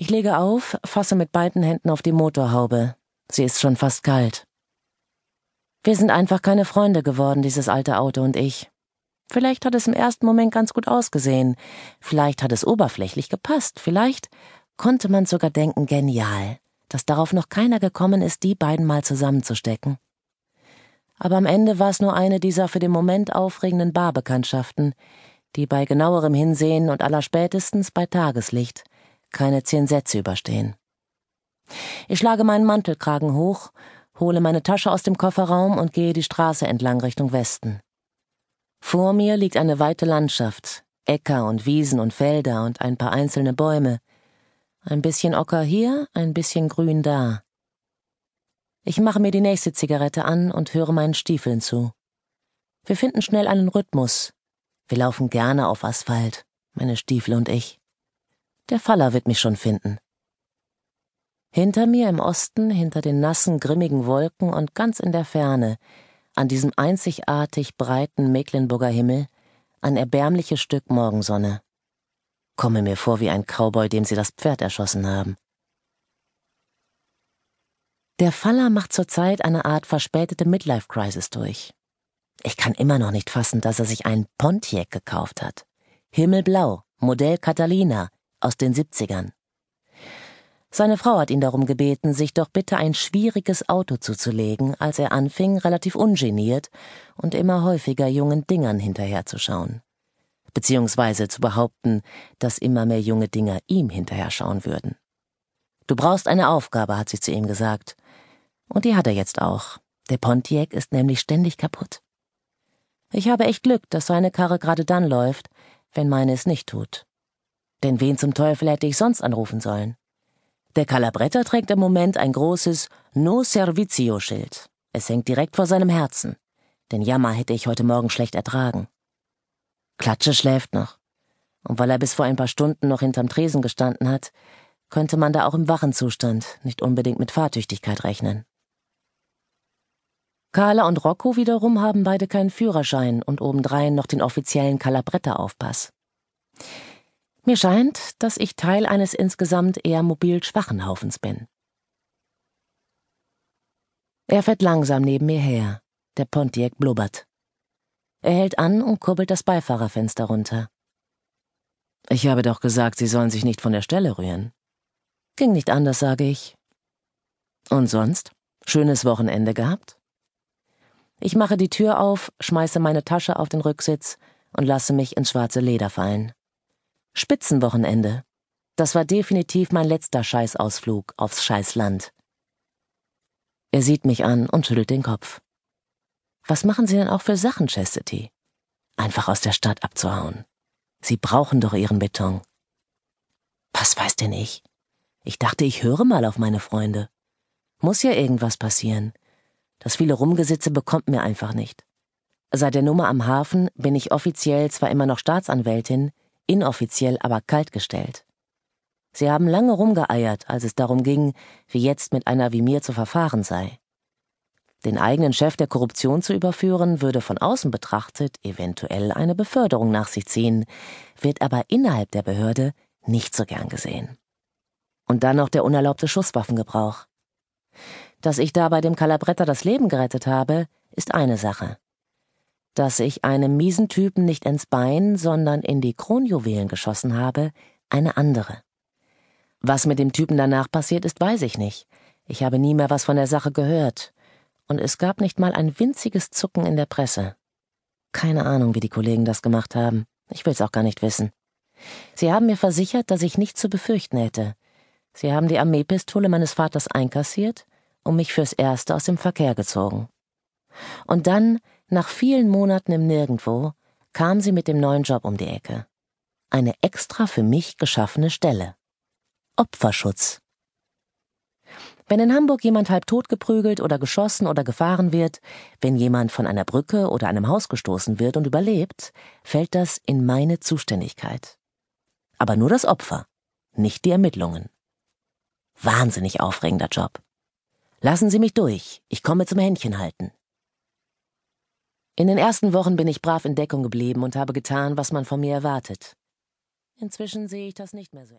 Ich lege auf, fasse mit beiden Händen auf die Motorhaube. Sie ist schon fast kalt. Wir sind einfach keine Freunde geworden, dieses alte Auto und ich. Vielleicht hat es im ersten Moment ganz gut ausgesehen, vielleicht hat es oberflächlich gepasst, vielleicht konnte man sogar denken, genial, dass darauf noch keiner gekommen ist, die beiden mal zusammenzustecken. Aber am Ende war es nur eine dieser für den Moment aufregenden Barbekanntschaften, die bei genauerem Hinsehen und allerspätestens bei Tageslicht keine zehn Sätze überstehen. Ich schlage meinen Mantelkragen hoch, hole meine Tasche aus dem Kofferraum und gehe die Straße entlang Richtung Westen. Vor mir liegt eine weite Landschaft, Äcker und Wiesen und Felder und ein paar einzelne Bäume. Ein bisschen Ocker hier, ein bisschen Grün da. Ich mache mir die nächste Zigarette an und höre meinen Stiefeln zu. Wir finden schnell einen Rhythmus. Wir laufen gerne auf Asphalt, meine Stiefel und ich. Der Faller wird mich schon finden. Hinter mir im Osten, hinter den nassen, grimmigen Wolken und ganz in der Ferne, an diesem einzigartig breiten Mecklenburger Himmel, ein erbärmliches Stück Morgensonne. Komme mir vor wie ein Cowboy, dem sie das Pferd erschossen haben. Der Faller macht zurzeit eine Art verspätete Midlife-Crisis durch. Ich kann immer noch nicht fassen, dass er sich einen Pontiac gekauft hat. Himmelblau, Modell Catalina, aus den 70ern. Seine Frau hat ihn darum gebeten, sich doch bitte ein schwieriges Auto zuzulegen, als er anfing, relativ ungeniert und immer häufiger jungen Dingern hinterherzuschauen. Beziehungsweise zu behaupten, dass immer mehr junge Dinger ihm hinterher schauen würden. Du brauchst eine Aufgabe, hat sie zu ihm gesagt, und die hat er jetzt auch. Der Pontiac ist nämlich ständig kaputt. Ich habe echt Glück, dass seine Karre gerade dann läuft, wenn meine es nicht tut. Denn wen zum Teufel hätte ich sonst anrufen sollen? Der Calabretta trägt im Moment ein großes No Servizio Schild. Es hängt direkt vor seinem Herzen. Den Jammer hätte ich heute Morgen schlecht ertragen. Klatsche schläft noch. Und weil er bis vor ein paar Stunden noch hinterm Tresen gestanden hat, könnte man da auch im wachen Zustand nicht unbedingt mit Fahrtüchtigkeit rechnen. Carla und Rocco wiederum haben beide keinen Führerschein und obendrein noch den offiziellen Calabretta-Aufpass. Mir scheint, dass ich Teil eines insgesamt eher mobil schwachen Haufens bin. Er fährt langsam neben mir her. Der Pontiac blubbert. Er hält an und kurbelt das Beifahrerfenster runter. Ich habe doch gesagt, Sie sollen sich nicht von der Stelle rühren. Ging nicht anders, sage ich. Und sonst? Schönes Wochenende gehabt? Ich mache die Tür auf, schmeiße meine Tasche auf den Rücksitz und lasse mich ins schwarze Leder fallen. Spitzenwochenende. Das war definitiv mein letzter Scheißausflug aufs Scheißland. Er sieht mich an und schüttelt den Kopf. Was machen Sie denn auch für Sachen, Chastity? Einfach aus der Stadt abzuhauen. Sie brauchen doch Ihren Beton. Was weiß denn ich? Ich dachte, ich höre mal auf meine Freunde. Muss ja irgendwas passieren. Das viele Rumgesitze bekommt mir einfach nicht. Seit der Nummer am Hafen bin ich offiziell zwar immer noch Staatsanwältin, inoffiziell aber kaltgestellt. Sie haben lange rumgeeiert, als es darum ging, wie jetzt mit einer wie mir zu verfahren sei. Den eigenen Chef der Korruption zu überführen, würde von außen betrachtet eventuell eine Beförderung nach sich ziehen, wird aber innerhalb der Behörde nicht so gern gesehen. Und dann noch der unerlaubte Schusswaffengebrauch. Dass ich dabei dem Calabretta das Leben gerettet habe, ist eine Sache. Dass ich einem miesen Typen nicht ins Bein, sondern in die Kronjuwelen geschossen habe, eine andere. Was mit dem Typen danach passiert ist, weiß ich nicht. Ich habe nie mehr was von der Sache gehört. Und es gab nicht mal ein winziges Zucken in der Presse. Keine Ahnung, wie die Kollegen das gemacht haben. Ich will's auch gar nicht wissen. Sie haben mir versichert, dass ich nichts zu befürchten hätte. Sie haben die Armeepistole meines Vaters einkassiert und mich fürs Erste aus dem Verkehr gezogen. Und dann, nach vielen Monaten im Nirgendwo, kam sie mit dem neuen Job um die Ecke. Eine extra für mich geschaffene Stelle. Opferschutz. Wenn in Hamburg jemand halb tot geprügelt oder geschossen oder gefahren wird, wenn jemand von einer Brücke oder einem Haus gestoßen wird und überlebt, fällt das in meine Zuständigkeit. Aber nur das Opfer, nicht die Ermittlungen. Wahnsinnig aufregender Job. Lassen Sie mich durch, ich komme zum Händchenhalten. In den ersten Wochen bin ich brav in Deckung geblieben und habe getan, was man von mir erwartet. Inzwischen sehe ich das nicht mehr so.